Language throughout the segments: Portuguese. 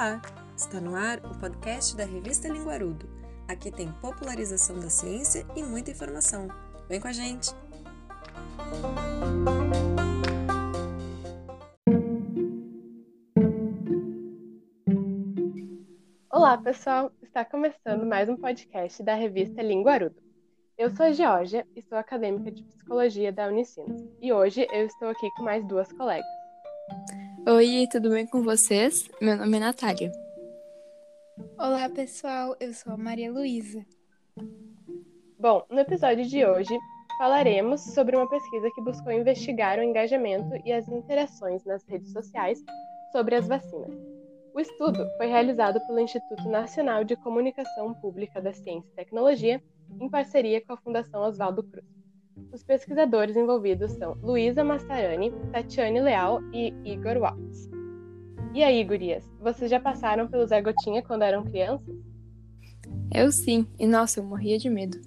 Olá! Está no ar o podcast da revista Linguarudo. Aqui tem popularização da ciência e muita informação. Vem com a gente! Olá, pessoal! Está começando mais um podcast da revista Linguarudo. Eu sou a Georgia e sou acadêmica de psicologia da Unicinos. E hoje eu estou aqui com mais duas colegas. Oi, tudo bem com vocês? Meu nome é Natália. Olá, pessoal. Eu sou a Maria Luísa. Bom, no episódio de hoje falaremos sobre uma pesquisa que buscou investigar o engajamento e as interações nas redes sociais sobre as vacinas. O estudo foi realizado pelo Instituto Nacional de Comunicação Pública da Ciência e Tecnologia, em parceria com a Fundação Oswaldo Cruz. Os pesquisadores envolvidos são Luísa Massarani, Tatiane Leal e Igor Waltz. E aí, gurias, vocês já passaram pelo Zé Gotinha quando eram crianças? Eu sim, e nossa, eu morria de medo.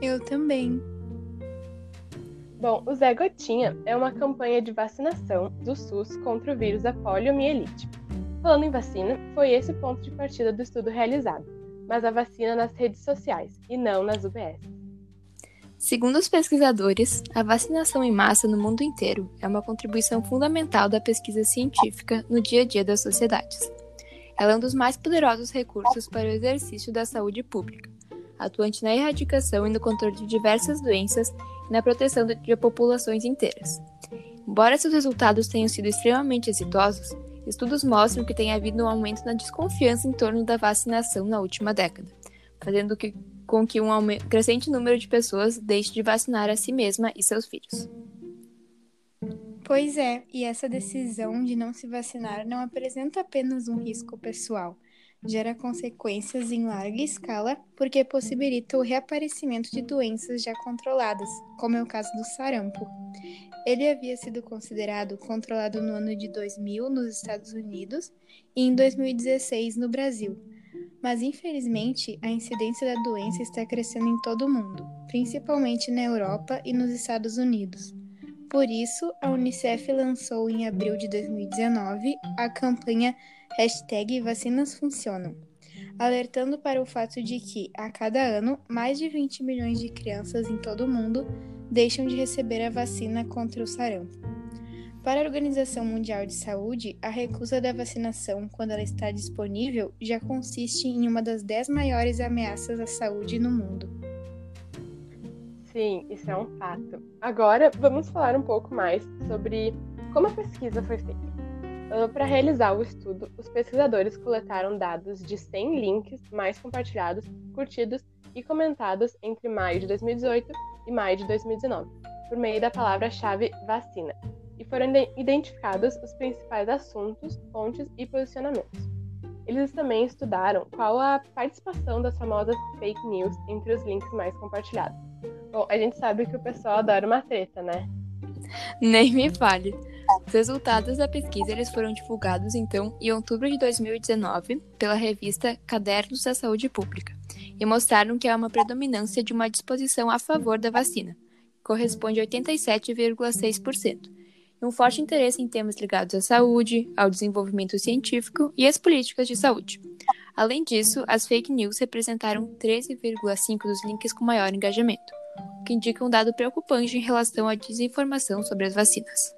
Eu também. Bom, o Zé Gotinha é uma campanha de vacinação do SUS contra o vírus da poliomielite. Falando em vacina, foi esse o ponto de partida do estudo realizado, mas a vacina nas redes sociais e não nas UBS. Segundo os pesquisadores, a vacinação em massa no mundo inteiro é uma contribuição fundamental da pesquisa científica no dia a dia das sociedades. Ela é um dos mais poderosos recursos para o exercício da saúde pública, atuante na erradicação e no controle de diversas doenças e na proteção de populações inteiras. Embora seus resultados tenham sido extremamente exitosos, estudos mostram que tem havido um aumento na desconfiança em torno da vacinação na última década, fazendo que com que um crescente número de pessoas deixe de vacinar a si mesma e seus filhos. Pois é, e essa decisão de não se vacinar não apresenta apenas um risco pessoal, gera consequências em larga escala porque possibilita o reaparecimento de doenças já controladas, como é o caso do sarampo. Ele havia sido considerado controlado no ano de 2000 nos Estados Unidos e em 2016 no Brasil mas infelizmente a incidência da doença está crescendo em todo o mundo, principalmente na Europa e nos Estados Unidos. Por isso, a Unicef lançou em abril de 2019 a campanha Hashtag Vacinas Funcionam, alertando para o fato de que, a cada ano, mais de 20 milhões de crianças em todo o mundo deixam de receber a vacina contra o sarampo. Para a Organização Mundial de Saúde, a recusa da vacinação, quando ela está disponível, já consiste em uma das dez maiores ameaças à saúde no mundo. Sim, isso é um fato. Agora, vamos falar um pouco mais sobre como a pesquisa foi feita. Uh, Para realizar o estudo, os pesquisadores coletaram dados de 100 links mais compartilhados, curtidos e comentados entre maio de 2018 e maio de 2019, por meio da palavra-chave vacina, e foram identificados os principais assuntos, fontes e posicionamentos. Eles também estudaram qual a participação das famosas fake news entre os links mais compartilhados. Bom, a gente sabe que o pessoal adora uma treta, né? Nem me fale. Os resultados da pesquisa eles foram divulgados então em outubro de 2019 pela revista Cadernos da Saúde Pública e mostraram que há uma predominância de uma disposição a favor da vacina, que corresponde a 87,6%, um forte interesse em temas ligados à saúde, ao desenvolvimento científico e às políticas de saúde. Além disso, as fake news representaram 13,5% dos links com maior engajamento, o que indica um dado preocupante em relação à desinformação sobre as vacinas.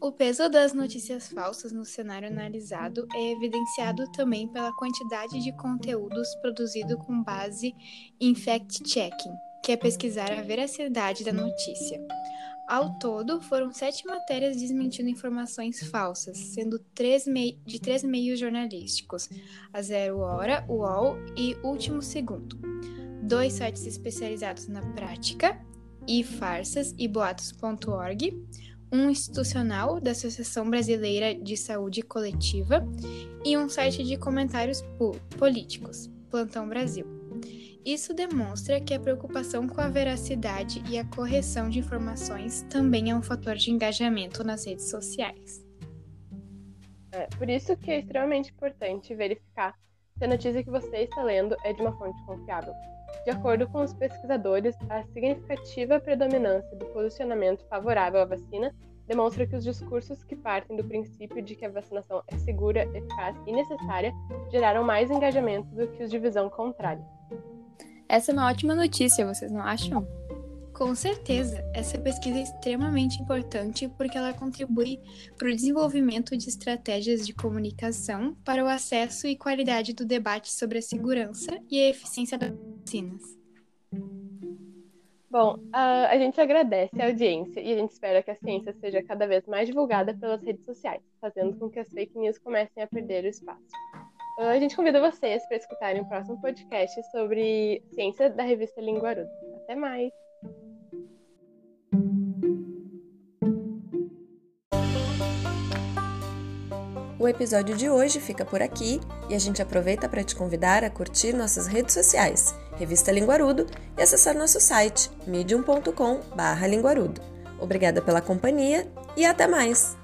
O peso das notícias falsas no cenário analisado é evidenciado também pela quantidade de conteúdos produzido com base em fact-checking, que é pesquisar a veracidade da notícia. Ao todo, foram sete matérias desmentindo informações falsas, sendo três de três meios jornalísticos: a Zero Hora, o UOL e Último Segundo. Dois sites especializados na prática, e farsas e boatos.org, um institucional da Associação Brasileira de Saúde Coletiva e um site de comentários políticos, Plantão Brasil. Isso demonstra que a preocupação com a veracidade e a correção de informações também é um fator de engajamento nas redes sociais. É, por isso que é extremamente importante verificar se a notícia que você está lendo é de uma fonte confiável. De acordo com os pesquisadores, a significativa predominância do posicionamento favorável à vacina demonstra que os discursos que partem do princípio de que a vacinação é segura, eficaz e necessária geraram mais engajamento do que os de visão contrária. Essa é uma ótima notícia, vocês não acham? Com certeza, essa pesquisa é extremamente importante porque ela contribui para o desenvolvimento de estratégias de comunicação para o acesso e qualidade do debate sobre a segurança e a eficiência das vacinas. Bom, a gente agradece a audiência e a gente espera que a ciência seja cada vez mais divulgada pelas redes sociais, fazendo com que as fake news comecem a perder o espaço. Uh, a gente convida vocês para escutarem o próximo podcast sobre ciência da revista Linguarudo. Até mais! O episódio de hoje fica por aqui e a gente aproveita para te convidar a curtir nossas redes sociais, Revista Linguarudo, e acessar nosso site medium.com/linguarudo. Obrigada pela companhia e até mais!